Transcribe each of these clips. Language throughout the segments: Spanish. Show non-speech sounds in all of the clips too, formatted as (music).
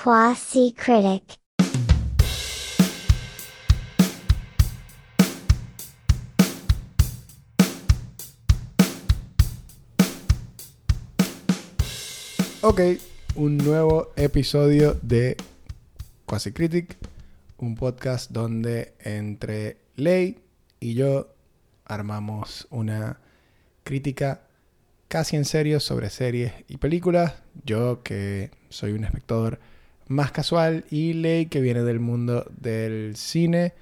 Quasi Critic. Ok, un nuevo episodio de Quasi Critic, un podcast donde entre Ley y yo armamos una crítica casi en serio sobre series y películas. Yo que soy un espectador más casual y Ley que viene del mundo del cine.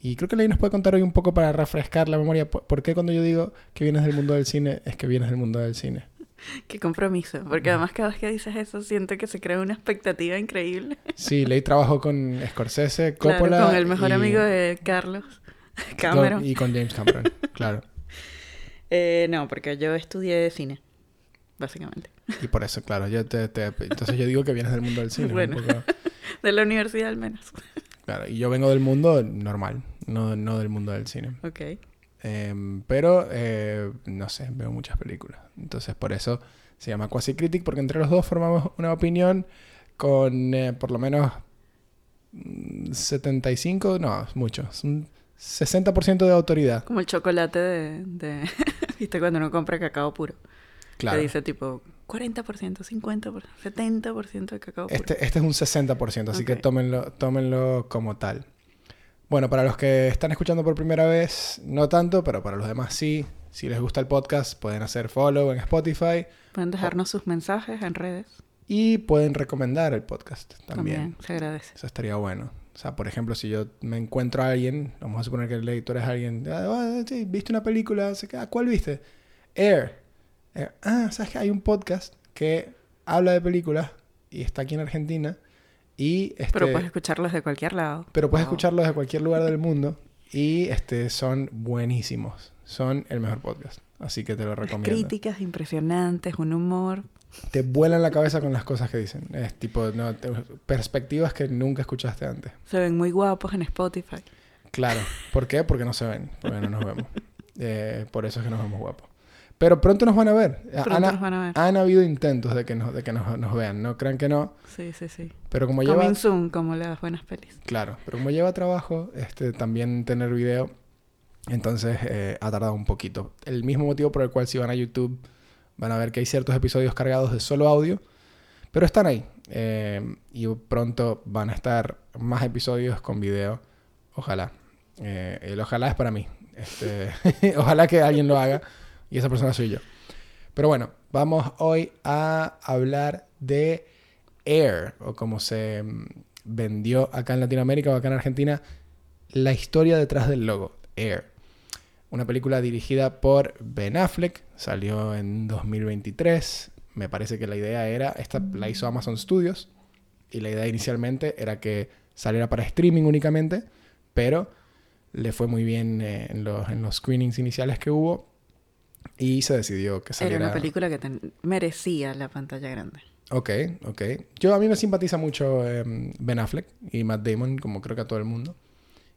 Y creo que Ley nos puede contar hoy un poco para refrescar la memoria. ¿Por qué cuando yo digo que vienes del mundo del cine es que vienes del mundo del cine? (laughs) Qué compromiso, porque además cada vez que dices eso siento que se crea una expectativa increíble. Sí, Ley trabajó con Scorsese, Claro, Coppola. con el mejor y- amigo de Carlos, (laughs) con- Cameron. y con James Cameron, claro. (laughs) Eh, no, porque yo estudié cine, básicamente. Y por eso, claro, yo te, te- entonces yo digo que vienes del mundo del cine. Bueno. poco- (laughs) De la universidad al menos. claro, y yo vengo del mundo normal, no, no del mundo del cine. Ok. Em, pero, eh, no sé, veo muchas películas. Entonces, por eso se llama Quasi Critic, porque entre los dos formamos una opinión con eh, por lo menos mm, 75, no, es mucho, es un 60% de autoridad. Como el chocolate de... de- (laughs) ¿Viste cuando uno compra cacao puro? Claro. Que dice tipo 40%, 50%, 70% de cacao puro. Este, este es un 60%, así que Ok. tómenlo, tómenlo como tal. Bueno, para los que están escuchando por primera vez, no tanto, pero para los demás sí. Si les gusta el podcast, pueden hacer follow en Spotify Pueden dejarnos sus mensajes en redes. y pueden recomendar el podcast también. También, se agradece. Eso estaría bueno. O sea, por ejemplo, si yo me encuentro a alguien, vamos a suponer que el editor es alguien, ah, ah, sí, viste una película, que- ah, ¿cuál viste? Air. Air. Ah, ¿sabes que hay un podcast que habla de películas y está aquí en Argentina y este, Pero puedes escucharlos de cualquier lado. pero puedes Wow. escucharlos de cualquier lugar del (laughs) mundo y este son buenísimos. Son el mejor podcast. Así que te lo Las recomiendo. críticas impresionantes, un humor. Te vuelan la cabeza con las cosas que dicen. Es tipo, no, te- perspectivas que nunca escuchaste antes. Se ven muy guapos en Spotify. Claro. ¿Por qué? Porque no se ven. Porque no nos vemos. (laughs) Eh, por eso es que nos vemos guapos. Pero pronto nos van a ver. Pronto han, nos van a ver. han habido intentos de que, nos, de que nos, nos vean. No crean que no. Sí, sí, sí. Pero como lleva... Coming soon, como las buenas pelis. Claro. Pero como lleva trabajo, este, también tener video, entonces eh, ha tardado un poquito. El mismo motivo por el cual si van a YouTube van a ver que hay ciertos episodios cargados de solo audio. Pero están ahí. Eh, y pronto van a estar más episodios con video. Ojalá. Eh, el ojalá es para mí. Este, (laughs) ojalá que alguien lo haga. Y esa persona soy yo. Pero bueno, vamos hoy a hablar de Air. O como se mm, vendió acá en Latinoamérica o acá en Argentina. La historia detrás del logo. Air. Una película dirigida por Ben Affleck. Salió en 2023. Me parece que la idea era, esta la hizo Amazon Studios, y la idea inicialmente era que saliera para streaming únicamente, pero le fue muy bien eh, en, los, en los screenings iniciales que hubo, y se decidió que Era saliera... una película que ten- merecía la pantalla grande. Ok, ok. Yo a mí me simpatiza mucho eh, Ben Affleck y Matt Damon, como creo que a todo el mundo.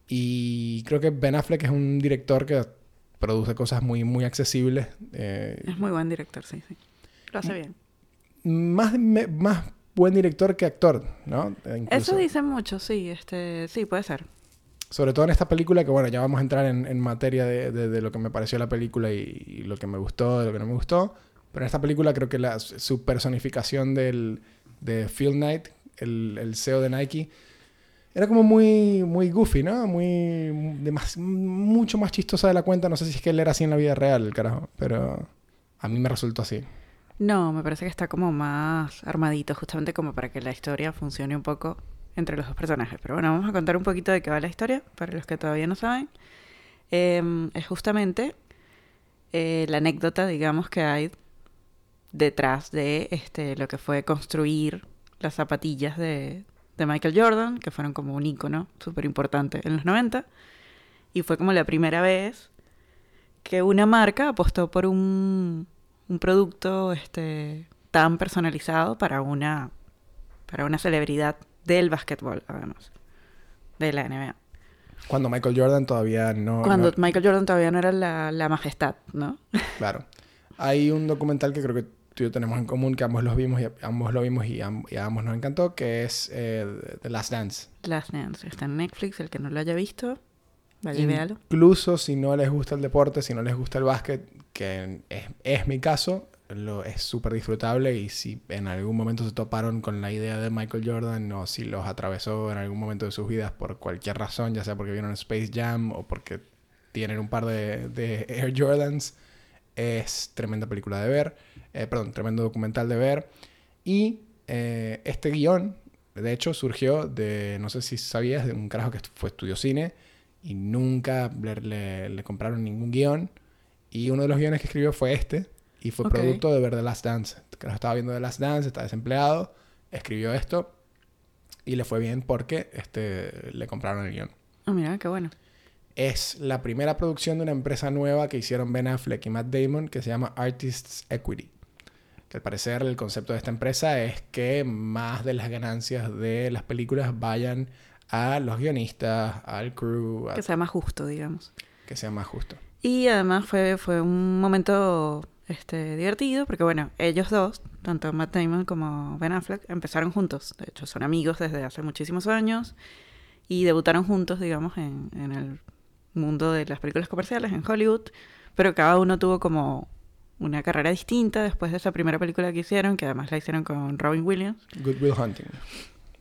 Y creo que Ben Affleck es un director que produce cosas muy, muy accesibles. eh, Es muy buen director, sí, sí. Lo hace bien. más, me- más buen director que actor, ¿no? Eh. Eso dicen mucho, sí. Este, sí, puede ser. Sobre todo en esta película, que bueno, ya vamos a entrar en, materia de, de- de lo que me pareció la película y, y lo que me gustó, de lo que no me gustó. Pero en esta película creo que la, su personificación del, de Phil Knight, el, el CEO de Nike, era como muy, muy goofy, ¿no? Muy, demas- mucho más chistosa de la cuenta. No sé si es que él era así en la vida real, carajo. Pero a mí me resultó así. No, me parece que está como más armadito, justamente como para que la historia funcione un poco entre los dos personajes. Pero bueno, vamos a contar un poquito de qué va la historia, para los que todavía no saben. Em, es justamente eh, la anécdota, digamos, que hay detrás de este, lo que fue construir las zapatillas de, de Michael Jordan, que fueron como un ícono súper importante en los 90. Y fue como la primera vez que una marca apostó por un, un producto este, tan personalizado para una, para una celebridad del básquetbol, además, de la NBA. Cuando Michael Jordan todavía no... Cuando no- Michael Jordan todavía no era la, la majestad, ¿no? (laughs) Claro. Hay un documental que creo que tú y yo tenemos en común, que ambos los vimos y ambos lo vimos y, am- y a ambos nos encantó, que es eh, The Last Dance. Last Dance está en Netflix, el que no lo haya visto, vaya y véalo. Incluso si no les gusta el deporte, si no les gusta el básquet, que es, es mi caso, lo, es súper disfrutable y si en algún momento se toparon con la idea de Michael Jordan o si los atravesó en algún momento de sus vidas por cualquier razón, ya sea porque vieron Space Jam o porque tienen un par de, de Air Jordans, es tremenda película de ver, eh, perdón, tremendo documental de ver. Y eh, este guion, de hecho, surgió de, no sé si sabías, de un carajo que fue estudió cine y nunca le, le- le compraron ningún guion. Y uno de los guiones que escribió fue este. Y fue producto de ver The Last Dance. Que estaba viendo The Last Dance, está desempleado, escribió esto y le fue bien porque este, le compraron el guion. Ah, mira, qué bueno. Es la primera producción de una empresa nueva que hicieron Ben Affleck y Matt Damon que se llama Artists Equity. Que al parecer el concepto de esta empresa es que más de las ganancias de las películas vayan a los guionistas, al crew, a Que sea más justo, digamos. que sea más justo. Y además fue, fue un momento este, divertido, porque bueno, ellos dos, tanto Matt Damon como Ben Affleck, empezaron juntos. De hecho, son amigos desde hace muchísimos años y debutaron juntos, digamos, en, en el mundo de las películas comerciales, en Hollywood. Pero cada uno tuvo como una carrera distinta después de esa primera película que hicieron, que además la hicieron con Robin Williams. Good Will Hunting.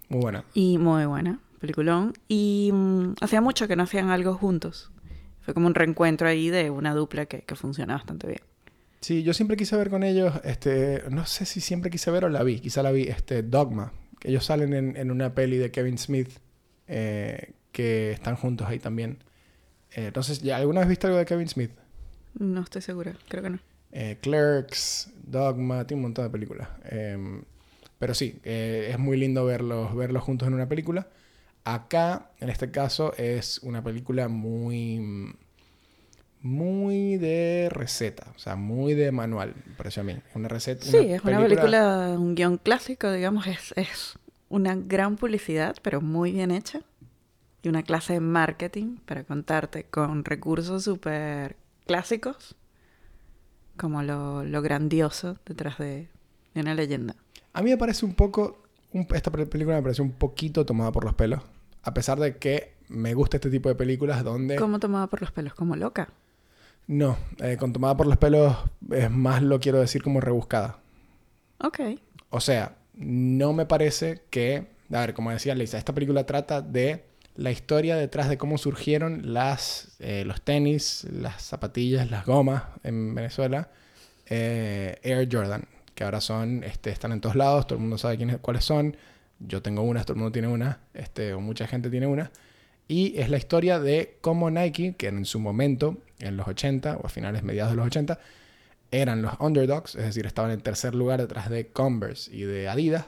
Muy buena. Y muy buena, peliculón. Y mm, hacía mucho que no hacían algo juntos. Fue como un reencuentro ahí de una dupla que, que funciona bastante bien. Sí, yo siempre quise ver con ellos, este, no sé si siempre quise ver o la vi, quizá la vi, este, Dogma. Que ellos salen en, en una peli de Kevin Smith, eh, que están juntos ahí también. Eh, entonces, ¿ya ¿alguna vez viste algo de Kevin Smith? No estoy segura, creo que no. Eh, Clerks, Dogma, tiene un montón de películas. Eh, pero sí, es muy lindo verlos, verlos juntos en una película. Acá, en este caso, es una película muy. Muy de receta, o sea, muy de manual, me pareció a mí. Una receta. Sí, es una película, un guion clásico, digamos, es, es una gran publicidad, pero muy bien hecha. Y una clase de marketing para contarte con recursos súper clásicos, como lo, lo grandioso detrás de, de una leyenda. A mí me parece un poco. un- esta pe- película me parece un poquito tomada por los pelos. A pesar de que me gusta este tipo de películas donde. ¿Cómo tomaba por los pelos? Como loca. No, eh, con tomada por los pelos es más lo quiero decir como rebuscada. Ok. O sea, no me parece que, a ver, como decía Lisa, esta película trata de la historia detrás de cómo surgieron las, eh, los tenis, las zapatillas, las gomas en Venezuela, eh, Air Jordan, que ahora son, este, están en todos lados, todo el mundo sabe quiénes, cuáles son. Yo tengo unas, todo el mundo tiene una, este, o mucha gente tiene una. Y es la historia de cómo Nike, que en su momento, en los 80 o a finales mediados de los 80, eran los underdogs, es decir, estaban en tercer lugar detrás de Converse y de Adidas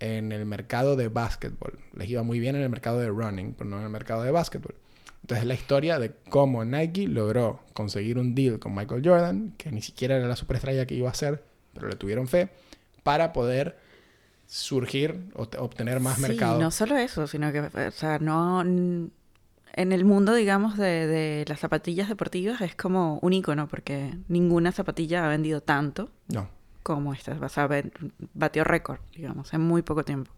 en el mercado de básquetbol. Les iba muy bien en el mercado de running, pero no en el mercado de básquetbol. Entonces es la historia de cómo Nike logró conseguir un deal con Michael Jordan, que ni siquiera era la superestrella que iba a ser, pero le tuvieron fe, para poder surgir o obtener más sí, mercado. no solo eso, sino que, o sea, no... En el mundo, digamos, de, de las zapatillas deportivas es como un icono, porque ninguna zapatilla ha vendido tanto No, como esta. O sea, batió récord, digamos, en muy poco tiempo.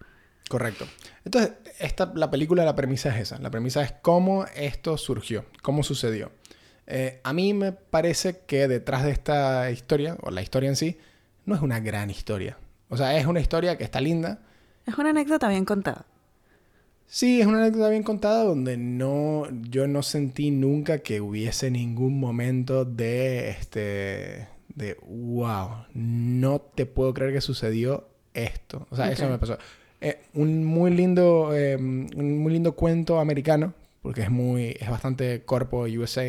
Correcto. Entonces, esta, la película, la premisa es esa. La premisa es cómo esto surgió, cómo sucedió. Eh, a mí me parece que detrás de esta historia, o la historia en sí, no es una gran historia. O sea, es una historia que está linda. Es una anécdota bien contada. Sí, es una anécdota bien contada donde no, yo no sentí nunca que hubiese ningún momento de, este, de, wow, no te puedo creer que sucedió esto. O sea, eso me pasó. Eh, un muy lindo, eh, un muy lindo cuento americano, porque es muy, es bastante corpo USA,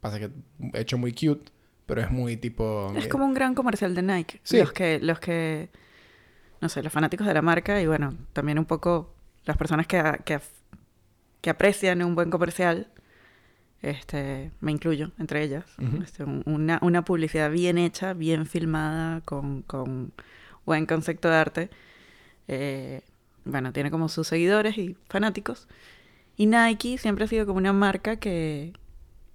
pasa que hecho muy cute, pero es muy tipo... Es eh, como un gran comercial de Nike. Sí. Los que, los que, no sé, los fanáticos de la marca y bueno, también un poco las personas que, que, que aprecian un buen comercial, este, me incluyo entre ellas. Este, un- una, una publicidad bien hecha, bien filmada, con, con buen concepto de arte. Eh, bueno, tiene como sus seguidores y fanáticos. Y Nike siempre ha sido como una marca que,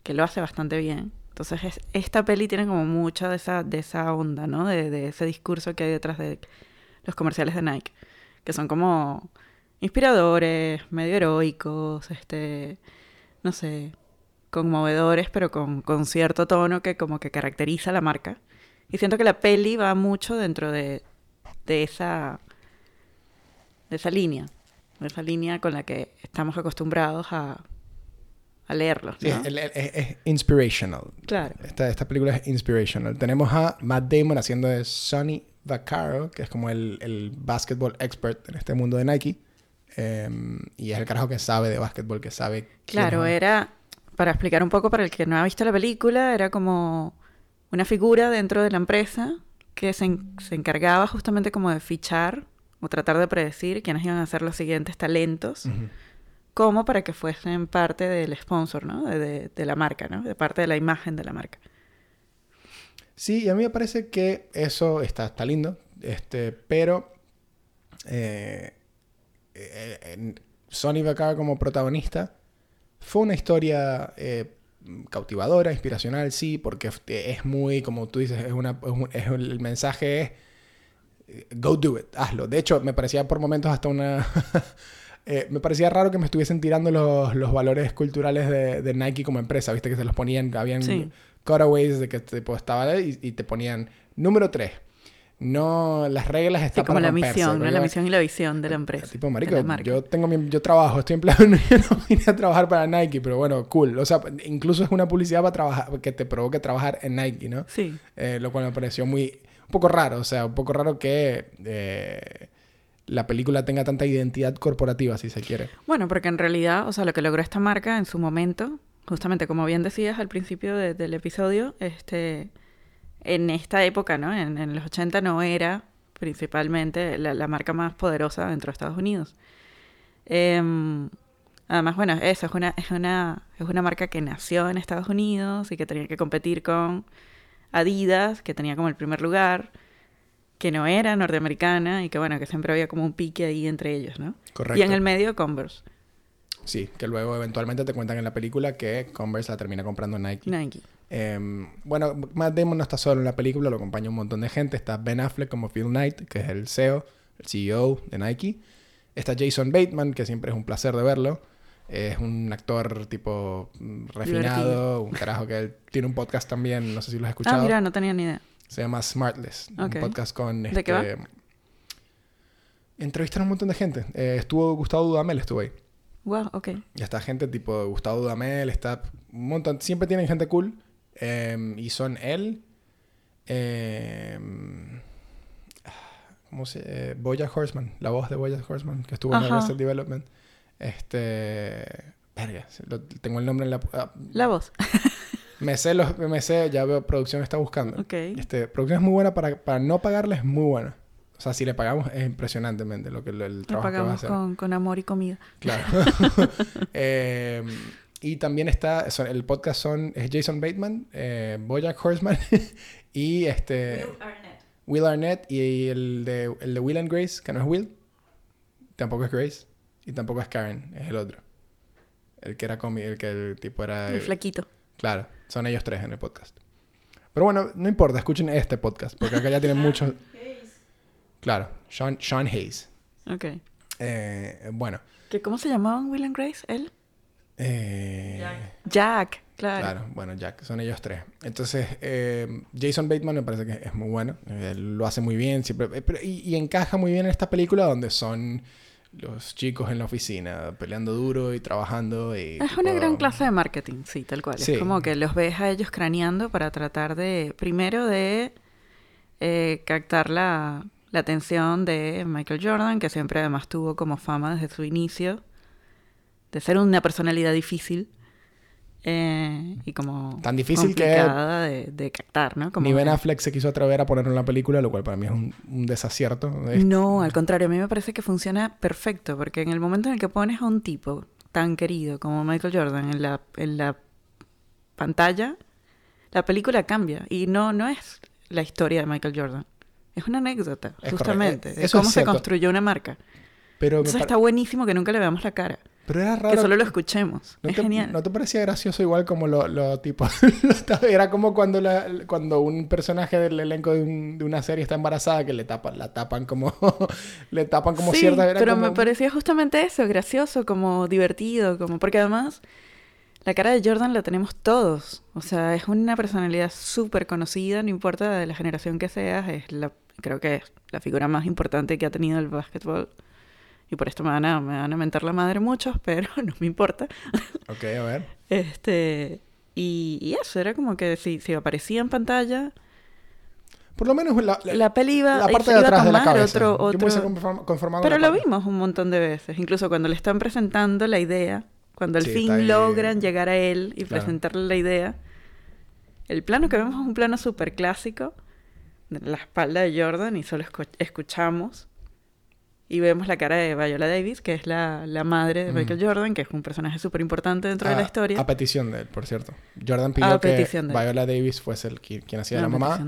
que lo hace bastante bien. Entonces es- esta peli tiene como mucha de esa, de esa onda, ¿no? De, de ese discurso que hay detrás de los comerciales de Nike, que son como inspiradores, medio heroicos, este, no sé, conmovedores, pero con, con cierto tono que como que caracteriza la marca. Y siento que la peli va mucho dentro de, de esa de esa línea, de esa línea con la que estamos acostumbrados a, a leerlos. Sí, ¿no? es, es inspirational. Claro. Esta, esta película es inspirational. Tenemos a Matt Damon haciendo de Sonny Vaccaro, que es como el, el basketball expert en este mundo de Nike. Em, y es el carajo que sabe de básquetbol, que sabe... quién Claro, es- era, para explicar un poco para el que no ha visto la película, era como una figura dentro de la empresa que se, en- se encargaba justamente como de fichar o tratar de predecir quiénes iban a ser los siguientes talentos, como para que fuesen parte del sponsor, ¿no? De, de- de la marca, ¿no? De parte de la imagen de la marca. Sí, y a mí me parece que eso está, está lindo, este, pero eh, eh, Sonny como protagonista fue una historia eh, cautivadora, inspiracional, sí, porque f- es muy, como tú dices, es una, es un- el mensaje es eh, go do it, hazlo. De hecho, me parecía por momentos hasta una... (laughs) eh, me parecía raro que me estuviesen tirando los, los valores culturales de, Nike como empresa, viste que se los ponían, habían. Cutaways de que tipo, estaba y, y te ponían número 3. No, las reglas Sí, están como para la romperse, misión, ¿no? La misión y la visión de la empresa. Tipo, marico, yo tengo mi, yo trabajo, estoy empleado, no, (laughs) yo no vine a trabajar para Nike, pero bueno, cool. O sea, incluso es una publicidad para trabajar, que te provoque trabajar en Nike, ¿no? Sí. Eh, lo cual me pareció muy, un poco raro, o sea, un poco raro que eh, la película tenga tanta identidad corporativa, si se quiere. Bueno, porque en realidad, o sea, lo que logró esta marca en su momento, justamente como bien decías al principio de- del episodio, este, en esta época, ¿no? En, en los 80 no era principalmente la, la marca más poderosa dentro de Estados Unidos. Em, además, bueno, eso es una, es una, es una marca que nació en Estados Unidos y que tenía que competir con Adidas, que tenía como el primer lugar, que no era norteamericana y que bueno, que siempre había como un pique ahí entre ellos, ¿no? Correcto. Y en el medio Converse, Sí, que luego eventualmente te cuentan en la película que Converse la termina comprando Nike. Nike. Eh, bueno, Matt Damon no está solo en la película, lo acompaña un montón de gente. Está Ben Affleck como Phil Knight, que es el CEO, el CEO de Nike. Está Jason Bateman, que siempre es un placer de verlo. Es un actor tipo mm, refinado, Divertido. un carajo que él tiene un podcast también, no sé si lo has escuchado. Ah, mira, no tenía ni idea. Se llama Smartless, un podcast con... ¿De qué va? este, Entrevistan a un montón de gente. Eh, estuvo Gustavo Dudamel, estuvo ahí. Wow, ok. Y está gente tipo Gustavo Dudamel, está un montón. Siempre tienen gente cool. eh, y son él. eh, ¿Cómo se eh, Bojack Horseman, la voz de Bojack Horseman, que estuvo en. Arrested Development. Este. Verga, lo- tengo el nombre en la. ah, La voz. (laughs) me sé los. Me sé, ya veo, producción está buscando. ok. Este, producción es muy buena para, para no pagarle, es muy buena. O sea, si le pagamos es impresionantemente lo que el, trabajo que va a pagamos hacer. con, con amor y comida. Claro. (laughs) (laughs) Eh, y también está, son- el podcast son, es Jason Bateman, eh, Bojack Horseman (laughs) y este Will Arnett y el de, el de Will and Grace, que no es Will, tampoco es Grace y tampoco es Karen, es el otro. El que era cómico, el que el tipo era... El flaquito. Claro, son ellos tres en el podcast. Pero bueno, no importa, escuchen este podcast, porque acá ya tienen muchos... Claro, Sean, Sean Hayes. Ok. Eh, bueno. ¿Que ¿Cómo se llamaban Will and Grace? ¿Él? eh, Jack, claro. Claro, bueno, Jack, son ellos tres. Entonces, eh, Jason Bateman me parece que es muy bueno. Él lo hace muy bien, siempre. eh, pero- y, y encaja muy bien en esta película donde son los chicos en la oficina peleando duro y trabajando. Y, Es una gran clase de marketing, sí, tal cual. Sí. Es como que los ves a ellos craneando para tratar de, primero de eh, captar la, la atención de Michael Jordan, que siempre además tuvo como fama desde su inicio de ser una personalidad difícil eh, y como Tan difícil que- complicada de, de captar, ¿no? Como Ni Ben que- Affleck se quiso atrever a ponerlo en la película, lo cual para mí es un, un desacierto. Es- No, al contrario, a mí me parece que funciona perfecto, porque en el momento en el que pones a un tipo tan querido como Michael Jordan en la, en la pantalla, la película cambia. Y no, no es la historia de Michael Jordan. Es una anécdota, Es justamente, correcto. de Eso es cómo se construyó una marca. Pero Entonces está buenísimo que nunca le veamos la cara. Pero era que raro. solo lo escuchemos. ¿No es te, genial. ¿No te parecía gracioso igual como lo, lo tipo... (laughs) era como cuando, la- cuando un personaje del elenco de, un- de una serie está embarazada que le tapan, la tapan como... (laughs) le tapan como sí, cierta... Era pero como- me parecía justamente eso, gracioso, como divertido, como porque además la cara de Jordan la tenemos todos. O sea, es una personalidad súper conocida, no importa de la generación que seas, es la, creo que es la figura más importante que ha tenido el básquetbol. Y por esto me van a, me van a mentar la madre muchos, (laughs) pero no me importa. Ok, a ver. Este, y, y eso, era como que si, si aparecía en pantalla, Por lo menos la, la- la peli iba, la parte iba de a atrás de la tomar cabeza. otro, conformado Pero lo vimos un montón de veces, incluso cuando le están presentando la idea, cuando al Sí, fin logran llegar a él y Claro. presentarle la idea. El plano que vemos es un plano súper clásico, la espalda de Jordan, y solo escu- escuchamos. Y vemos la cara de Viola Davis, que es la, la madre de Mm. Michael Jordan, que es un personaje súper importante dentro de la historia. A petición de él, por cierto. Jordan pidió A que. Viola Davis fuese el qui- quien hacía la mamá.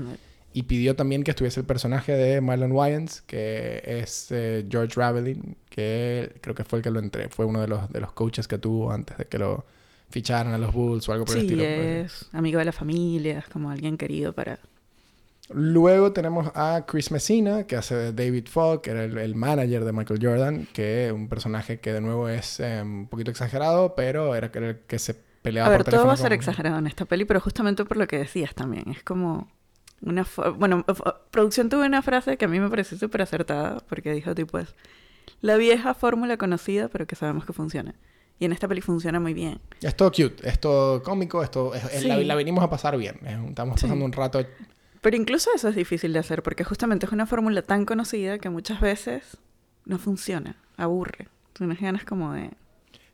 Y pidió también que estuviese el personaje de Marlon Wayans, que es eh, George Ravelin, que creo que fue el que lo entré, fue uno de los, de los coaches que tuvo antes de que lo ficharan a los Bulls o algo por el Sí, estilo. es amigo de la familia, es como alguien querido para... Luego tenemos a Chris Messina, que hace David Fogg, que era el, el manager de Michael Jordan, que es un personaje que de nuevo es eh, un poquito exagerado, pero era el que se peleaba A ver, por todo va a ser con- exagerado en esta peli, pero justamente por lo que decías también. Es como una... Bueno, producción tuvo una frase que a mí me pareció súper acertada, porque dijo tipo es la vieja fórmula conocida, pero que sabemos que funciona. Y en esta peli funciona muy bien. Es todo cute, es todo cómico, es, es- la, Sí. la venimos a pasar bien. es estamos Sí. pasando un rato Pero incluso eso es difícil de hacer, porque justamente es una fórmula tan conocida que muchas veces no funciona, aburre. Tienes ganas como de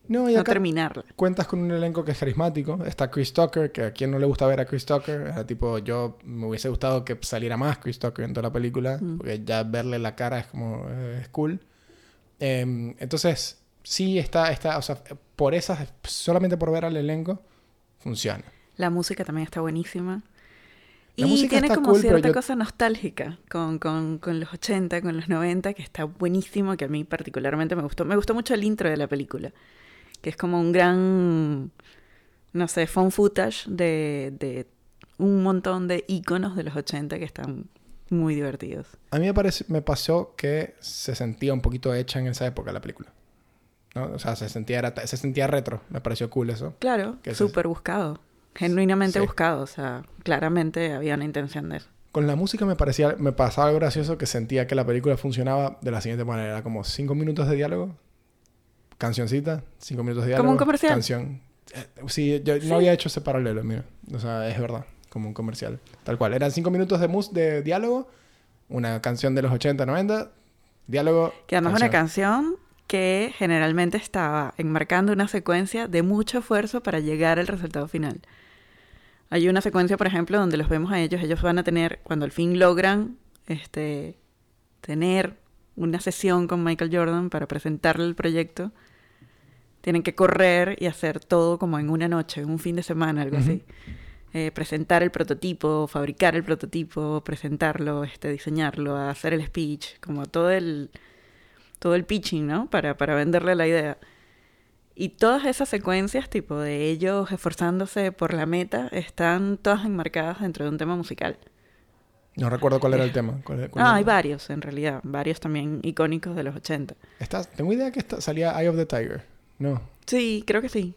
No, y no terminarla. cuentas con un elenco que es carismático. Está Chris Tucker, que a quien no le gusta ver a Chris Tucker. Era tipo, yo me hubiese gustado que saliera más Chris Tucker en toda la película, Mm. porque ya verle la cara es como, eh, es cool. Em, entonces, sí está, está, o sea, por esas, solamente por ver al elenco, funciona. La música también está buenísima. La y tiene como cool, cierta yo- cosa nostálgica con, con, con los 80, con los 90, que está buenísimo, que a mí particularmente me gustó. Me gustó mucho el intro de la película, que es como un gran, no sé, phone footage de, de un montón de iconos de los 80 que están muy divertidos. A mí me, parece, me pasó que se sentía un poquito hecha en esa época la película. ¿no? O sea, se sentía, era- se sentía retro. Me pareció cool eso. Claro, súper buscado. Genuinamente Sí. buscado, o sea, claramente había una intención de eso. Con la música me parecía, me pasaba algo gracioso que sentía que la película funcionaba de la siguiente manera. Era como cinco minutos de diálogo, cancioncita, cinco minutos de diálogo. Como un comercial. Canción. Eh, Sí, yo Sí. no había hecho ese paralelo, mira. O sea, es verdad, como un comercial. Tal cual. Eran cinco minutos de, mus de diálogo, una canción de los 80, 90, diálogo. Que además es una canción que generalmente estaba enmarcando una secuencia de mucho esfuerzo para llegar al resultado final. Hay una secuencia, por ejemplo, donde los vemos a ellos, ellos van a tener, cuando al fin logran este, tener una sesión con Michael Jordan para presentarle el proyecto, tienen que correr y hacer todo como en una noche, en un fin de semana, algo así. Eh, presentar el prototipo, fabricar el prototipo, presentarlo, este, diseñarlo, hacer el speech, como todo el, todo el pitching, ¿no? Para, para venderle la idea. Y todas esas secuencias, tipo de ellos esforzándose por la meta, están todas enmarcadas dentro de un tema musical. No recuerdo cuál era el tema. cuál- cuál Ah, era. hay varios, en realidad. Varios también icónicos de los 80. Está- tengo idea que esta- salía Eye of the Tiger. No. Sí, creo que sí.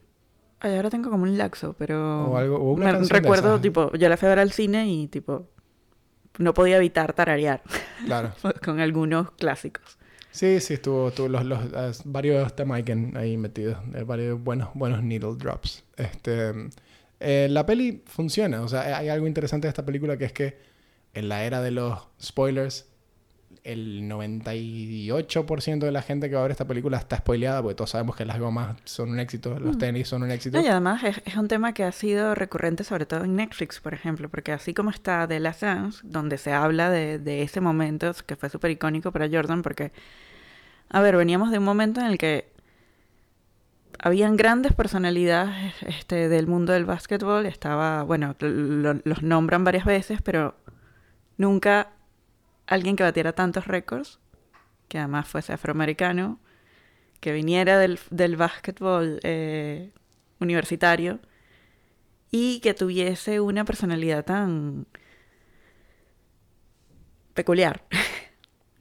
Ay, ahora tengo como un laxo, pero... O algo- o una me recuerdo, tipo, yo la fui a ver al cine y, tipo, no podía evitar tararear Claro. (laughs) con algunos clásicos. Sí, sí, estuvo, estuvo los, los, eh, varios Tamaiken ahí metidos, eh, varios buenos, buenos needle drops. Este, eh, la peli funciona, o sea, hay algo interesante de esta película que es que en la era de los spoilers, el 98% de la gente que va a ver esta película está spoileada porque todos sabemos que las gomas son un éxito, los Mm. tenis son un éxito. No, y además es, es un tema que ha sido recurrente sobre todo en Netflix, por ejemplo, porque así como está The Last Dance, donde se habla de, de ese momento que fue súper icónico para Jordan, porque, a ver, veníamos de un momento en el que habían grandes personalidades este, del mundo del básquetbol, estaba, bueno, lo- los nombran varias veces, pero nunca alguien que batiera tantos récords, que además fuese afroamericano, que viniera del, del básquetbol eh, universitario y que tuviese una personalidad tan peculiar. (laughs)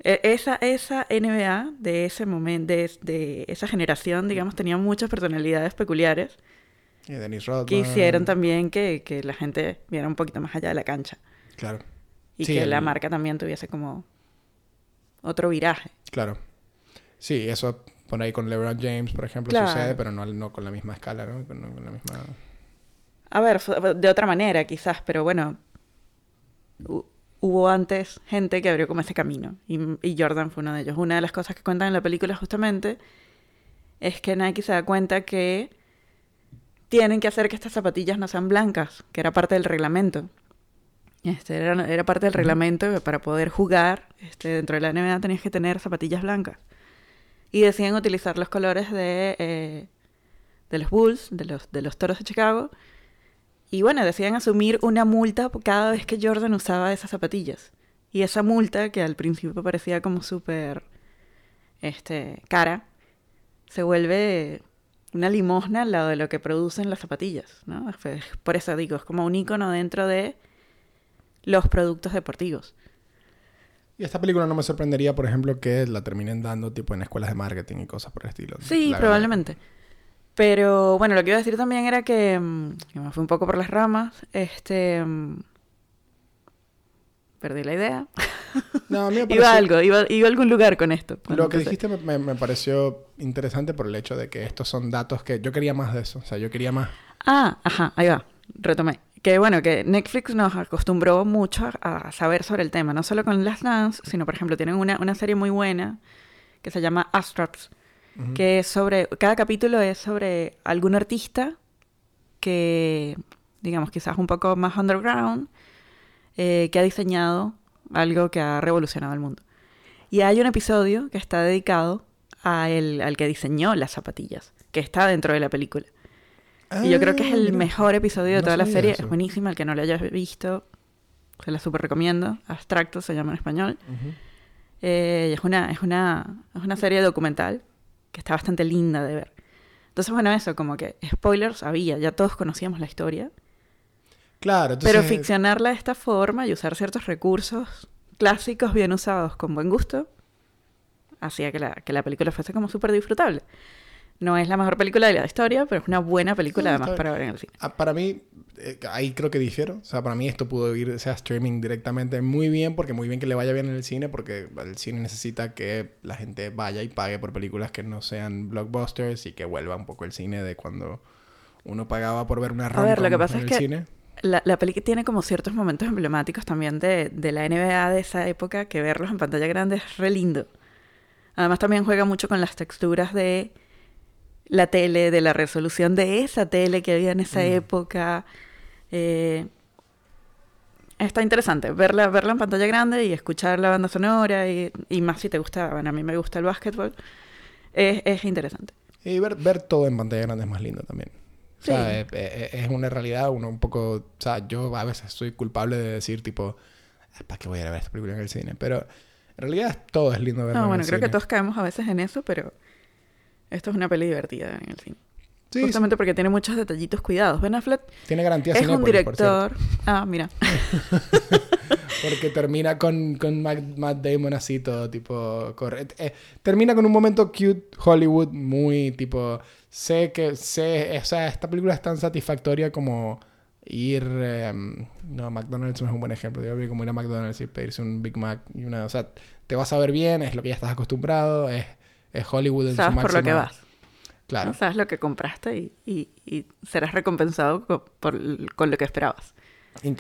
E- esa, esa NBA de ese momento, de, de esa generación, digamos, tenía muchas personalidades peculiares Y Dennis Rodman. que hicieron también que, que la gente viera un poquito más allá de la cancha. Claro, Y Sí, que la marca también tuviese como otro viraje. claro. Sí, eso por ahí con LeBron James, por ejemplo, Claro. sucede, pero no, no con la misma escala, ¿no? Con, con la misma... A ver, de otra manera quizás, pero bueno, hubo antes gente que abrió como ese camino y, y Jordan fue uno de ellos. Una de las cosas que cuentan en la película justamente es que Nike se da cuenta que tienen que hacer que estas zapatillas no sean blancas, que era parte del reglamento. Este, era, era parte del reglamento para poder jugar este, dentro de la NBA tenías que tener zapatillas blancas. Y deciden utilizar los colores de, eh, de los Bulls, de los, de los Toros de Chicago. Y bueno, deciden asumir una multa cada vez que Jordan usaba esas zapatillas. Y esa multa, que al principio parecía como súper este, cara, se vuelve una limosna al lado de lo que producen las zapatillas. ¿no? Por eso digo, es como un icono dentro de los productos deportivos. Y esta película no me sorprendería, por ejemplo, que la terminen dando tipo en escuelas de marketing y cosas por el estilo. Sí, verdad. Pero bueno, lo que iba a decir también era que, mm, que me fui un poco por las ramas. Este. mm, Perdí la idea. No, a mí me (laughs) Iba pareció- a algo, iba, iba a algún lugar con esto. Lo que dijiste me, me- me pareció interesante por el hecho de que estos son datos que yo quería más de eso. O sea, yo quería más. Ah, ajá, ahí va, retomé. Que bueno, que Netflix nos acostumbró mucho a, a saber sobre el tema, no solo con Last Dance, sino por ejemplo tienen una, una serie muy buena que se llama Astraps, Que es sobre, cada capítulo es sobre algún artista que, digamos, quizás un poco más underground, eh, que ha diseñado algo que ha revolucionado el mundo. Y hay un episodio que está dedicado a el- al que diseñó las zapatillas, que está dentro de la película. Y yo creo que es Ah, el mira. mejor episodio de No toda la serie. eso. Es buenísima, el que no lo haya visto, se la súper recomiendo. Abstracto se llama en español. Eh, es, una, es, una, es una serie documental que está bastante linda de ver. Entonces, bueno, eso, como que spoilers había, ya todos conocíamos la historia. Claro, entonces. pero ficcionarla de esta forma y usar ciertos recursos clásicos bien usados con buen gusto hacía que la, que la película fuese como súper disfrutable. No es la mejor película de la historia, pero es una buena película además para ver en el cine. Ah, Para mí, eh, ahí creo que difiero. O sea, para mí esto pudo ir, sea streaming directamente muy bien, porque muy bien que le vaya bien en el cine, porque el cine necesita que la gente vaya y pague por películas que no sean blockbusters y que vuelva un poco el cine de cuando uno pagaba por ver una A ver, lo que pasa en es que cine. La, la película tiene como ciertos momentos emblemáticos también de, de la NBA de esa época que verlos en pantalla grande es re lindo. Además también juega mucho con las texturas de la tele, de la resolución de esa tele que había en esa Mm. época. Eh, está interesante verla, verla en pantalla grande y escuchar la banda sonora y, y más si te gusta, bueno, a mí me gusta el básquetbol, es, es interesante. Y ver, ver todo en pantalla grande es más lindo también. O sea, Sí. eh, eh, es una realidad, uno un poco... O sea, yo a veces soy culpable de decir, tipo, "Ah, ¿para qué voy a ir a ver esta película en el cine? Pero en realidad todo es lindo verlo No, en bueno, el creo que todos caemos a veces en eso, pero esto es una peli divertida en el cine. Sí, sí. Justamente porque tiene muchos detallitos cuidados. Ben Affleck Tiene garantía es un por director. Ah, mira. (laughs) Porque termina con, con Matt, Damon así todo, tipo... eh, termina con un momento cute Hollywood muy tipo... Sé que... sé O sea, esta película es tan satisfactoria como ir... eh, no, McDonald's no es un buen ejemplo. Digo, como ir a McDonald's y pedirse un Big Mac y una... O sea, te vas a ver bien, es lo que ya estás acostumbrado, es, es Hollywood en Sabes su por lo que máxima- vas. Claro. ¿no? Sabes lo que compraste y, y- y serás recompensado co- por, con lo que esperabas.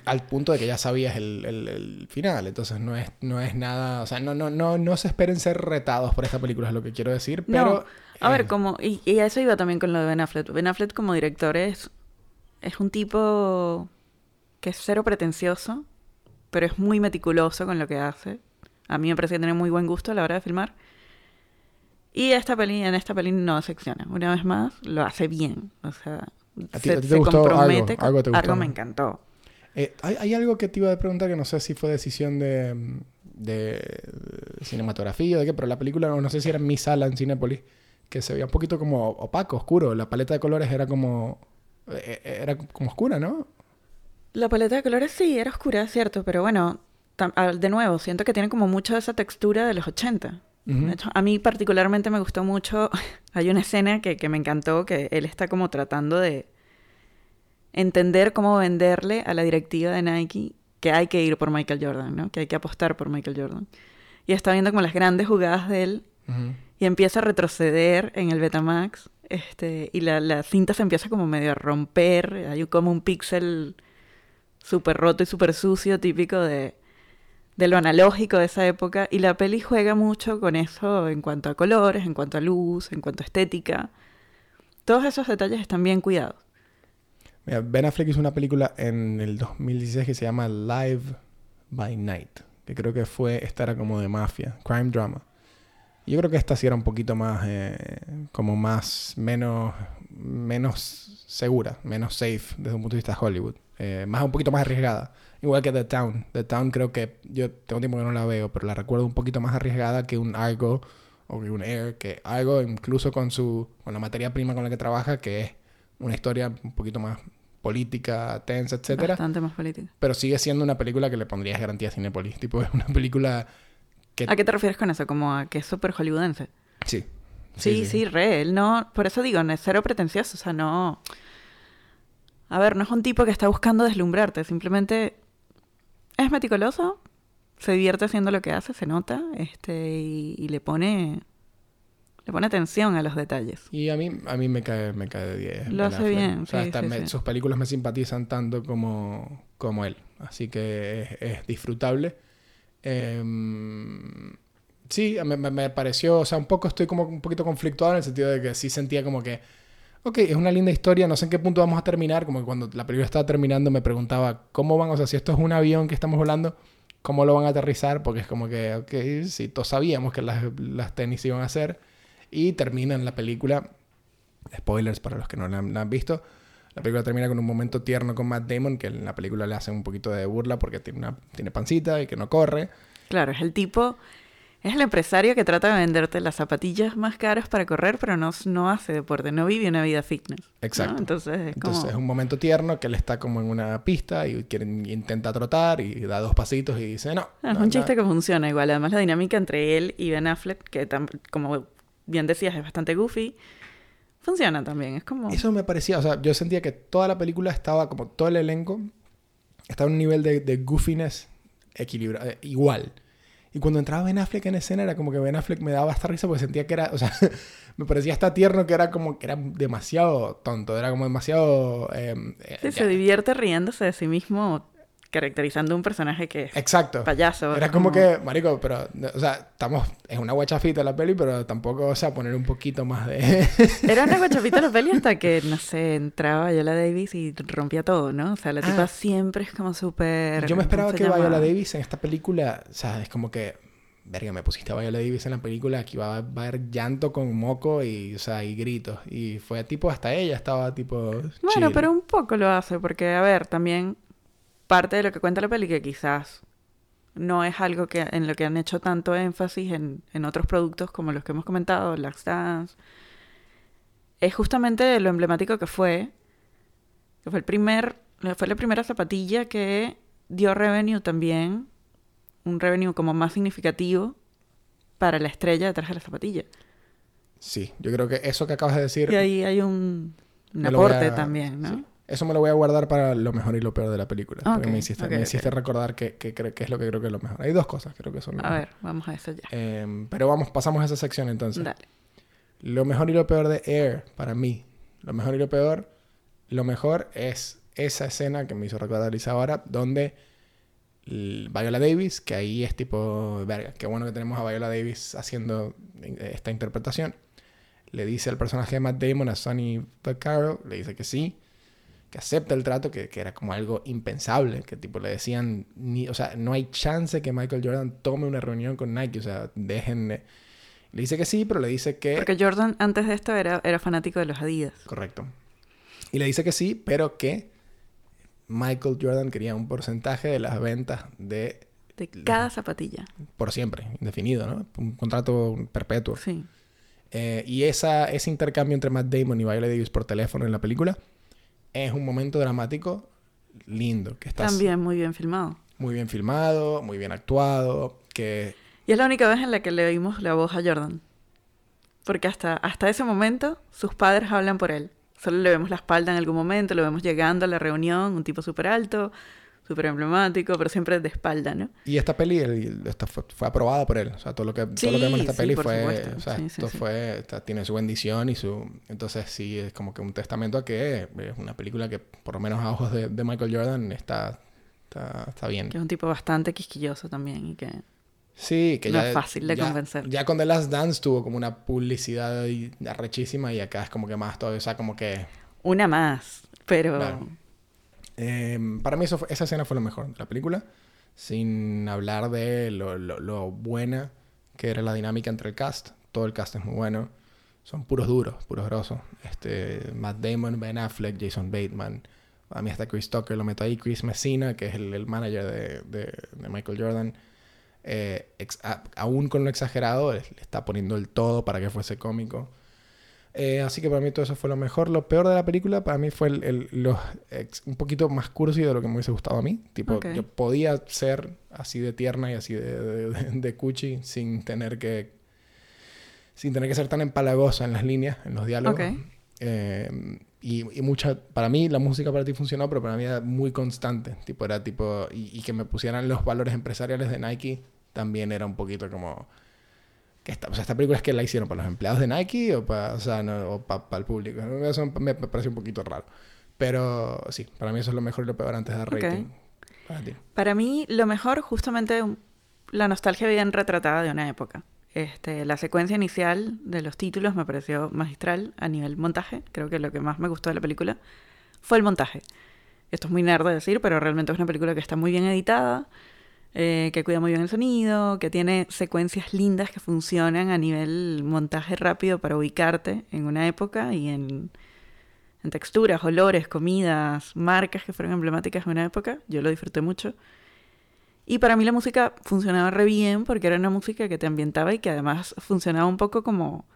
Al punto de que ya sabías el, el- el final. Entonces no es, no es nada. O sea, no, no, no, no se esperen ser retados por esta película, es lo que quiero decir. Pero. no, a ver, eh, como... Y, y a eso iba también con lo de Ben Affleck. Ben Affleck como director es, es un tipo que es cero pretencioso, pero es muy meticuloso con lo que hace. A mí me parece que tiene muy buen gusto a la hora de filmar. Y esta peli, en esta peli no secciona. Una vez más, lo hace bien. O sea, ¿A ti- se, a ti te se gustó algo? compromete con- ¿Algo te gustó? me encantó. eh, hay, hay algo que te iba a preguntar que no sé si fue decisión de, de cinematografía o de qué, pero la película, no, no sé si era en mi sala en Cinépolis, que se veía un poquito como opaco, oscuro. La paleta de colores era como... eh, eh, Era como oscura, ¿no? La paleta de colores sí, era oscura, cierto, pero bueno, ah, de nuevo, siento que tiene como mucho de esa textura de los 80. A mí particularmente me gustó mucho, (laughs) hay una escena que, que me encantó, que él está como tratando de entender cómo venderle a la directiva de Nike que hay que ir por Michael Jordan, ¿no? Que hay que apostar por Michael Jordan. Y está viendo como las grandes jugadas de él y empieza a retroceder en el Betamax. Este, y la, la cinta se empieza como medio a romper. Hay como un píxel súper roto y súper sucio, típico de, de lo analógico de esa época. Y la peli juega mucho con eso en cuanto a colores, en cuanto a luz, en cuanto a estética. Todos esos detalles están bien cuidados. Mira, ben Affleck hizo una película en el 2016 que se llama Live by Night. Que creo que fue... Esta era como de mafia. Crime drama. Yo creo que esta sí era un poquito más... eh, como más... Menos... Menos segura. Menos safe desde un punto de vista de Hollywood. Eh, más un poquito más arriesgada. Igual que The Town. The Town creo que... Yo tengo tiempo que no la veo. Pero la recuerdo un poquito más arriesgada que un Argo o que un Air. Que Argo incluso con su... Con la materia prima con la que trabaja. Que es una historia un poquito más política, tensa, etcétera. Bastante más política. Pero sigue siendo una película que le pondrías garantía a Cinepolis. Tipo, es una película que... ¿A qué te refieres con eso? Como a que es súper hollywoodense. Sí. Sí, sí, re. Él no, por eso digo, no es cero pretencioso. O sea, no. A ver, no es un tipo que está buscando deslumbrarte. Simplemente es meticuloso, se divierte haciendo lo que hace, se nota, este, y, y le pone. Le pone atención a los detalles. Y a mí, a mí me cae, me cae de 10. Lo hace bien, O sea, sí, hasta sí, me- sí. sus películas me simpatizan tanto como, como él. Así que es, es disfrutable. Em, sí, me- me pareció... O sea, un poco estoy como un poquito conflictuado en el sentido de que sí sentía como que... Ok, es una linda historia, no sé en qué punto vamos a terminar. Como que cuando la película estaba terminando me preguntaba cómo van, o sea, si esto es un avión que estamos volando, ¿cómo lo van a aterrizar? Porque es como que, ok, sí, todos sabíamos que las, las tenis iban a hacer. Y terminan la película spoilers para los que no la han, la han visto. La película termina con un momento tierno con Matt Damon, que en la película le hacen un poquito de burla porque tiene, una, tiene pancita y que no corre. Claro, es el tipo. Es el empresario que trata de venderte las zapatillas más caras para correr, pero no, no hace deporte, no vive una vida fitness. ¿no? Exacto. Entonces es como. Entonces es un momento tierno que él está como en una pista y quiere, intenta trotar y da dos pasitos y dice no. Ah, es no, un no". chiste que funciona igual. Además, la dinámica entre él y Ben Affleck, que tam- como bien decías, es bastante goofy, funciona también. Es como. Eso me parecía, o sea, yo sentía que toda la película estaba, como todo el elenco, estaba en un nivel de, de goofiness equilibrado, eh, igual. Y cuando entraba Ben Affleck en escena era como que Ben Affleck me daba hasta risa porque sentía que era, o sea, (laughs) me parecía hasta tierno que era como que era demasiado tonto, era como demasiado... eh, eh, Sí, ya. se divierte riéndose de sí mismo, caracterizando un personaje que es Exacto. payaso. Era como que, marico, pero, o sea, estamos, es una guachafita la peli, pero tampoco, o sea, poner un poquito más de... (laughs) Era una guachapita la peli hasta que, no sé, entraba Viola Davis y rompía todo, ¿no? O sea, la Ah. tipa siempre es como súper... Yo me esperaba ¿cómo se que? Viola Davis en esta película, o sea, es como que, verga, me pusiste a Viola Davis en la película, aquí va, a haber llanto con moco y, o sea, y gritos. Y fue tipo, hasta ella estaba tipo... Bueno, chill. pero un poco lo hace, porque, a ver, también parte de lo que cuenta la peli, que quizás no es algo que en lo que han hecho tanto énfasis en, en otros productos como los que hemos comentado, Last Dance, es justamente lo emblemático que fue, que fue el primer, fue la primera zapatilla que dio revenue también, un revenue como más significativo para la estrella detrás de la zapatilla. Sí, yo creo que eso que acabas de decir... Y ahí hay un, aporte a- también, ¿no? sí. Eso me lo voy a guardar para lo mejor y lo peor de la película. porque me hiciste, me recordar que, que, es lo que creo que es lo mejor. Hay dos cosas, creo que son lo A mejor. ver, vamos a eso ya. Em, pero vamos, pasamos a esa sección entonces. Dale. Lo mejor y lo peor de Air, para mí. Lo mejor y lo peor. Lo mejor es esa escena que me hizo recordar Lisa ahora, donde Viola Davis, que ahí es tipo, verga, qué bueno que tenemos a Viola Davis haciendo eh, esta interpretación. Le dice al personaje de Matt Damon, a Sonny Vaccaro, le dice que sí, que acepta el trato, que, que era como algo impensable, que tipo le decían, ni, o sea, no hay chance que Michael Jordan tome una reunión con Nike, o sea, déjenme. Le dice que sí, pero le dice que... Porque Jordan antes de esto era, era fanático de los Adidas. Correcto. Y le dice que sí, pero que Michael Jordan quería un porcentaje de las ventas de De cada zapatilla. por siempre, indefinido, ¿no? Un contrato perpetuo. Sí. Eh, y esa, ese intercambio entre Matt Damon y Viola Davis por teléfono en la película es un momento dramático lindo. Que está También muy bien filmado. muy bien filmado, muy bien actuado, que Y es la única vez en la que le oímos la voz a Jordan. Porque hasta, hasta ese momento sus padres hablan por él. Solo le vemos la espalda en algún momento, lo vemos llegando a la reunión, un tipo súper alto, súper emblemático, pero siempre de espalda, ¿no? Y esta peli el- esta fue, fue aprobada por él. O sea, todo lo que, todo lo que vemos en esta Sí, peli sí, fue. supuesto. O sea, Sí, sí, esto sí. fue. esta- tiene su bendición y su. Entonces, sí, es como que un testamento a que es una película que, por lo menos a ojos de, de Michael Jordan, está, está, está bien. Que es un tipo bastante quisquilloso también y que... Sí, que No ya. es fácil de ya- convencer. Ya con The Last Dance tuvo como una publicidad arrechísima y acá es como que más todavía. O sea, como que. Una más, pero... Claro. Eh, para mí eso fue- esa escena fue lo mejor de la película, sin hablar de lo, lo- buena que era la dinámica entre el cast. Todo el cast es muy bueno. Son puros duros, puros grosos. Este, Matt Damon, Ben Affleck, Jason Bateman. A mí hasta Chris Tucker lo meto ahí. Chris Messina, que es el, manager de, Michael Jordan. eh, aún con lo exagerado, le está poniendo el todo para que fuese cómico. Eh, así que para mí todo eso fue lo mejor. Lo peor de la película para mí fue el, el- los ex- un poquito más cursi de lo que me hubiese gustado a mí. Tipo, yo podía ser así de tierna y así de, de, de- de cuchi sin tener que sin tener que ser tan empalagosa en las líneas, en los diálogos. Eh, y, y mucha, para mí la música para ti funcionó, pero para mí era muy constante. Tipo, era tipo, y, y que me pusieran los valores empresariales de Nike también era un poquito como, que esta, o sea, esta película es que la hicieron para los empleados de Nike o para, o sea, no, o para el público. Eso me, parece un poquito raro. Pero sí, para mí eso es lo mejor y lo peor antes de rating. Para ti. Para mí, lo mejor, justamente la nostalgia bien retratada de una época. Este, la secuencia inicial de los títulos me pareció magistral a nivel montaje. Creo que lo que más me gustó de la película fue el montaje. Esto es muy nerd de decir, pero realmente es una película que está muy bien editada, eh, que cuida muy bien el sonido, que tiene secuencias lindas que funcionan a nivel montaje rápido para ubicarte en una época y en, en texturas, olores, comidas, marcas que fueron emblemáticas de una época. Yo lo disfruté mucho. Y para mí la música funcionaba re bien porque era una música que te ambientaba y que además funcionaba un poco como,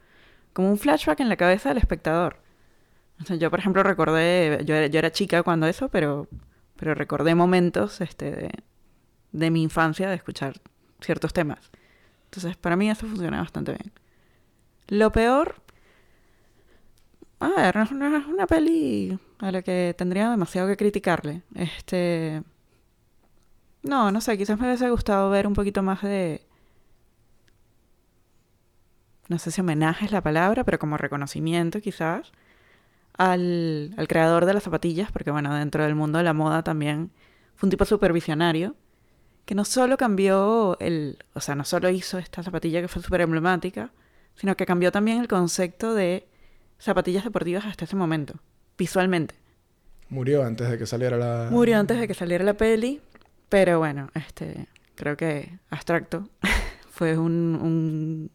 como un flashback en la cabeza del espectador. Yo, por ejemplo, recordé, yo era, yo era chica cuando eso, pero, pero recordé momentos este, de, de mi infancia de escuchar ciertos temas. Entonces, para mí eso funciona bastante bien. Lo peor, a ver, no es una, peli a la que tendría demasiado que criticarle. Este, no, no sé, quizás me hubiese gustado ver un poquito más de... No sé si homenaje es la palabra, pero como reconocimiento quizás al, al creador de las zapatillas, porque bueno, dentro del mundo de la moda también fue un tipo supervisionario, que no solo cambió el, o sea, no solo hizo esta zapatilla que fue súper emblemática, sino que cambió también el concepto de zapatillas deportivas hasta ese momento, visualmente. Murió antes de que saliera la... Murió antes de que saliera la peli, pero bueno, este, creo que abstracto (laughs) fue un, un,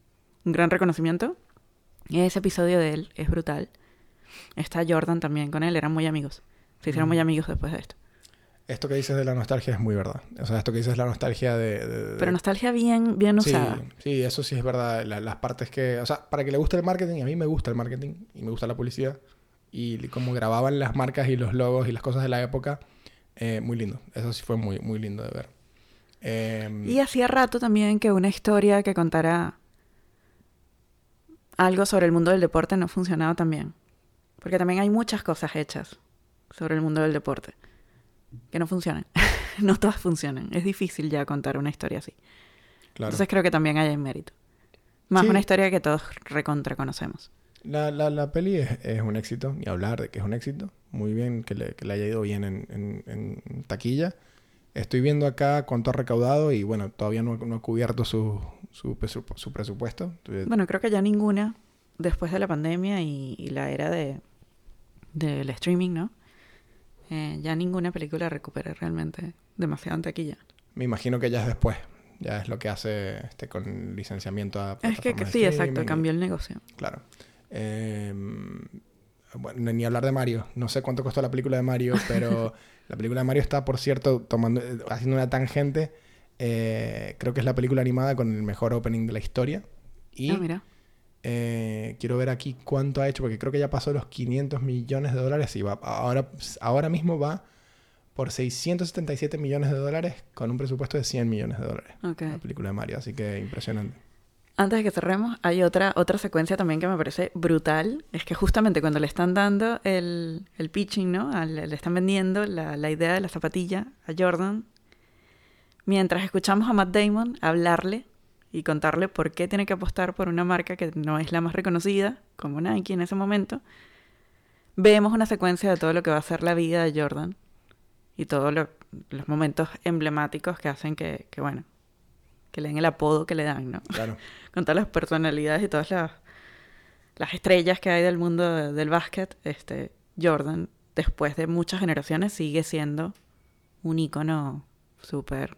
un gran reconocimiento. Ese episodio de él es brutal. Está Jordan también con él, eran muy amigos. Se hicieron muy Mm. amigos después de esto. Esto que dices de la nostalgia es muy verdad. O sea, esto que dices de la nostalgia de... de- de- Pero nostalgia bien, bien Sí, usada. sí, eso sí es verdad. La- las partes que... O sea, para que le guste el marketing, a mí me gusta el marketing y me gusta la publicidad. Y como grababan las marcas y los logos y las cosas de la época, eh, muy lindo. Eso sí fue muy, muy lindo de ver. Eh, Y hacía rato también que una historia que contara algo sobre el mundo del deporte no funcionaba tan bien. Porque también hay muchas cosas hechas sobre el mundo del deporte que no funcionan. (laughs) no todas funcionan. Es difícil ya contar una historia así. claro. Entonces creo que también hay mérito. Más Sí. una historia que todos recontra conocemos. La, la, la peli es, es un éxito, ni hablar de que es un éxito. Muy bien, que le, que le haya ido bien en, en- en taquilla. Estoy viendo acá cuánto ha recaudado y bueno, todavía no, no ha cubierto su, su, su presupuesto. Bueno, creo que ya ninguna, después de la pandemia y, y la era de del streaming, ¿no? Eh, ya ninguna película recupera realmente demasiado en taquilla. Me imagino que ya es después. Ya es lo que hace este con licenciamiento a Es que, sí, exacto, cambió el negocio. Claro. Eh, bueno, ni hablar de Mario. No sé cuánto costó la película de Mario, (laughs) pero la película de Mario está, por cierto, tomando, eh, haciendo una tangente. Eh, creo que es la película animada con el mejor opening de la historia. Y Ah, mira. Eh, quiero ver aquí cuánto ha hecho, porque creo que ya pasó los 500 millones de dólares y va, ahora, ahora mismo va por 677 millones de dólares con un presupuesto de 100 millones de dólares. La película de Mario, así que impresionante. Antes de que cerremos, hay otra, otra secuencia también que me parece brutal. Es que justamente cuando le están dando el, el pitching, ¿no? Al- le están vendiendo la, la idea de la zapatilla a Jordan, mientras escuchamos a Matt Damon hablarle y contarle por qué tiene que apostar por una marca que no es la más reconocida, como Nike en ese momento, vemos una secuencia de todo lo que va a ser la vida de Jordan y todos lo- los momentos emblemáticos que hacen que, que, bueno, que le den el apodo que le dan, ¿no? Claro. (laughs) con todas las personalidades y todas las, las estrellas que hay del mundo de- del básquet, este, Jordan, después de muchas generaciones, sigue siendo un ícono súper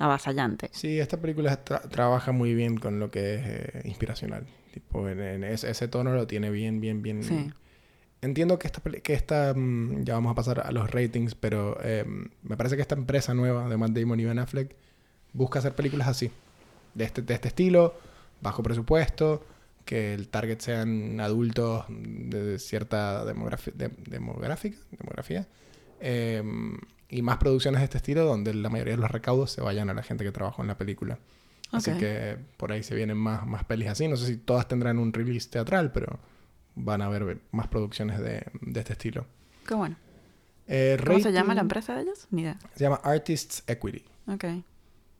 avasallante. Sí, esta película tra- trabaja muy bien con lo que es eh, inspiracional. Tipo, en, en ese, ese tono lo tiene bien, bien, bien. Sí. Entiendo que esta, que esta mm, ya vamos a pasar a los ratings, pero eh, me parece que esta empresa nueva de Matt Damon y Ben Affleck busca hacer películas así, de este, de este estilo, bajo presupuesto, que el target sean adultos de cierta demografi- de- demográfica, demografía, eh, y más producciones de este estilo donde la mayoría de los recaudos se vayan a la gente que trabajó en la película. Así que por ahí se vienen más, más pelis así. No sé si todas tendrán un release teatral, pero van a haber más producciones de, de este estilo. Qué bueno. Eh, ¿Cómo se llama la empresa de ellos? Ni idea. Se llama Artists Equity. Ok,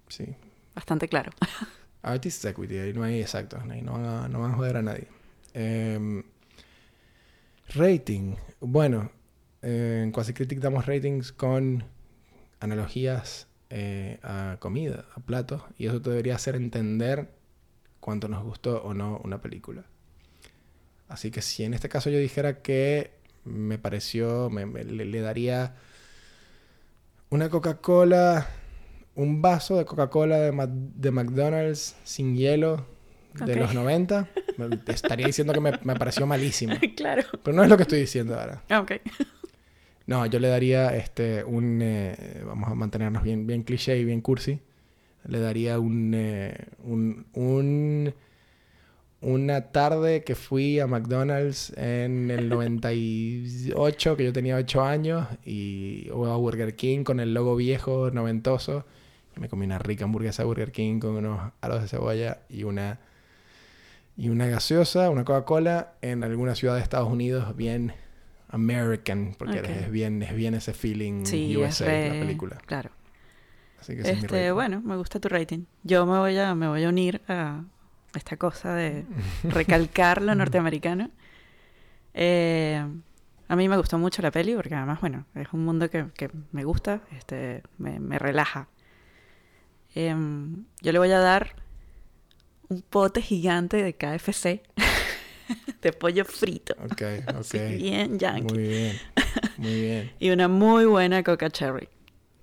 Sí. bastante claro. (laughs) Artists Equity. Ahí no hay exacto. Ahí no van a, no van a joder a nadie. Em, rating. Bueno, eh, en Quasi Critic damos ratings con analogías eh, a comida, a platos. Y eso te debería hacer entender cuánto nos gustó o no una película. Así que si en este caso yo dijera que me pareció, me- me- le, le daría una Coca-Cola, un vaso de Coca-Cola de, McDonald's sin hielo de los 90, me- te (laughs) estaría diciendo que me, me pareció malísimo. claro. Pero no es lo que estoy diciendo ahora. Ah, Ok. No, yo le daría este un eh, vamos a mantenernos bien bien cliché y bien cursi. Le daría un eh, un, un- una tarde que fui a McDonald's en el (laughs) 98, que yo tenía 8 años y o a Burger King con el logo viejo noventoso y me comí una rica hamburguesa de Burger King con unos aros de cebolla y una y una gaseosa, una Coca-Cola en alguna ciudad de Estados Unidos bien American, porque Ok. es bien es bien ese feeling Sí, USA re- la película. Claro. Así que ese es mi Este, rating. bueno, me gusta tu rating. Yo me voy a, me voy a unir a esta cosa de (laughs) recalcar lo norteamericano. Eh, a mí me gustó mucho la peli porque además, bueno, es un mundo que, que me gusta, este, me, me relaja. Em, yo le voy a dar un pote gigante de KFC (laughs) de pollo frito. Ok, (laughs) ok. Bien yankee. Muy bien. Muy bien. (laughs) Y una muy buena Coca Cherry.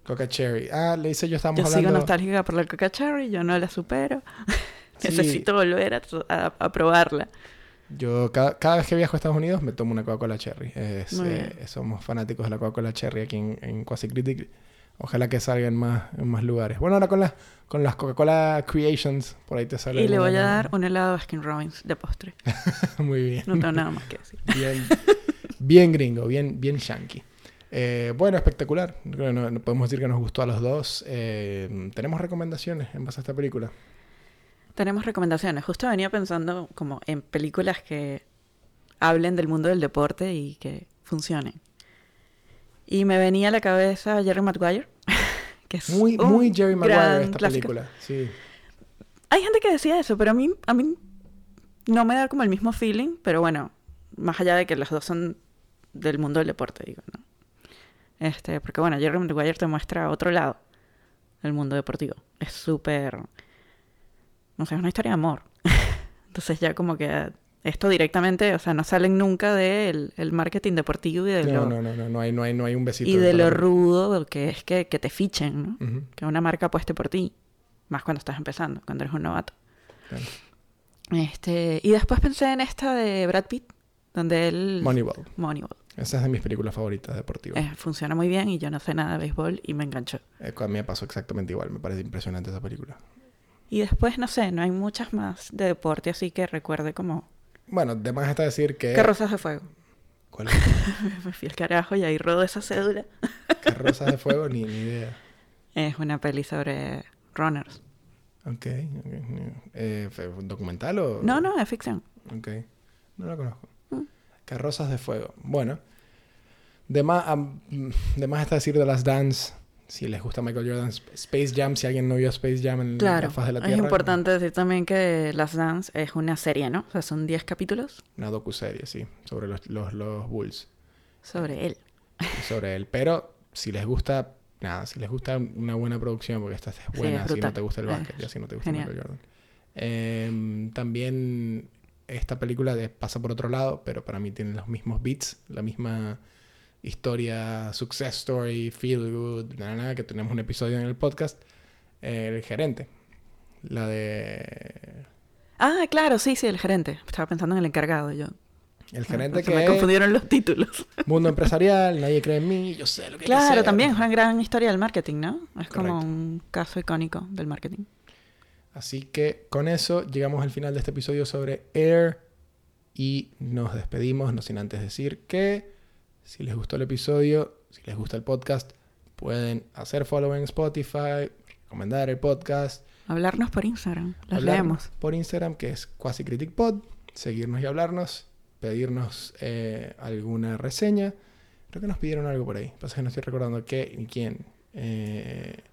Coca Cherry. Ah, le hice yo estábamos Yo sigo hablando. nostálgica por la Coca Cherry, yo no la supero. (laughs) Sí. Necesito volver a, a- a probarla. Yo cada, cada vez que viajo a Estados Unidos me tomo una Coca-Cola Cherry. Es, eh, somos fanáticos de la Coca-Cola Cherry aquí en, en Quasi Critic. Ojalá que salga en más, en más lugares. Bueno, ahora con las, con las Coca-Cola Creations, por ahí te sale. Y le voy a dar un helado de Baskin Robbins de postre. (laughs) Muy bien. No tengo nada más que decir. Bien, bien gringo, bien, bien yankee. Eh, bueno, espectacular. Creo que no, no podemos decir que nos gustó a los dos. Eh, Tenemos recomendaciones en base a esta película. Tenemos recomendaciones. Justo venía pensando como en películas que hablen del mundo del deporte y que funcionen. Y me venía a la cabeza Jerry Maguire, (laughs) que es Muy, un muy Jerry Maguire esta clásico. película. Sí. Hay gente que decía eso, pero a mí, a mí no me da como el mismo feeling, pero bueno, más allá de que los dos son del mundo del deporte, digo, ¿no? Este, porque bueno, Jerry Maguire te muestra otro lado del mundo deportivo. Es súper, no sé, es una historia de amor. (laughs) Entonces ya como que esto directamente, o sea, no salen nunca del el marketing deportivo y de No, lo, no, no, no, no hay, no hay, no hay un besito. y de lo rudo que es que, que te fichen, ¿no? Que una marca apueste por ti. Más cuando estás empezando, cuando eres un novato. claro. Este, y después pensé en esta de Brad Pitt, donde él... Moneyball. Moneyball. Esa es de mis películas favoritas deportivas. Eh, funciona muy bien y yo no sé nada de béisbol y me enganchó. Eh, a mí me pasó exactamente igual. Me parece impresionante esa película. Y después, no sé, no hay muchas más de deporte así que recuerde como Bueno, de más está decir que... Carrozas de Fuego. ¿Cuál es? (laughs) Me fui al carajo y ahí rodó esa cédula. Carrozas de fuego, ni, ni idea. (laughs) Es una peli sobre runners. Ok. ok. Eh, ¿fue un ¿Documental o...? No, no, es ficción. Ok. No lo conozco. Mm. Carrozas de fuego. Bueno. De más, de más está decir de las Dance. Si les gusta Michael Jordan. Space Jam, si alguien no vio Space Jam en Claro, la faz de la es Tierra. importante decir también que Las Dance es una serie, ¿no? O sea, son 10 capítulos Una docuserie, sí. Sobre los, los, los Bulls. sobre él. sobre él. Pero si les gusta, nada, si les gusta una buena producción, porque esta es Sí, buena, es si no te gusta el Es básquet, y así no te gusta genial. Michael Jordan. Em, también esta película de- pasa por otro lado, pero para mí tiene los mismos beats, la misma historia, success story, feel good, nada, nada, que tenemos un episodio en el podcast. El gerente. La de. Ah, claro, sí, sí, el gerente. Estaba pensando en el encargado yo. El gerente Se que me confundieron los títulos. (laughs) mundo empresarial, nadie cree en mí, yo sé lo que hay que claro, hacer. también es una gran historia del marketing, ¿no? Es como un caso icónico del marketing. Así que con eso llegamos al final de este episodio sobre Air y nos despedimos, no sin antes decir que si les gustó el episodio, si les gusta el podcast, pueden hacer follow en Spotify, recomendar el podcast, Hablarnos por Instagram, los leemos. por Instagram que es Quasi Critic Pod, seguirnos y hablarnos, pedirnos eh, alguna reseña. Creo que nos pidieron algo por ahí, pasa que no estoy recordando qué ni quién. Eh,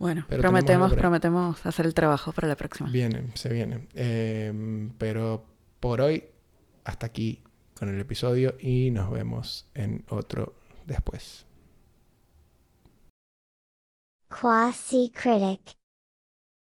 Bueno, Pero prometemos, prometemos hacer el trabajo para la próxima. Viene, se viene. Eh, pero por hoy, hasta aquí con el episodio y nos vemos en otro después.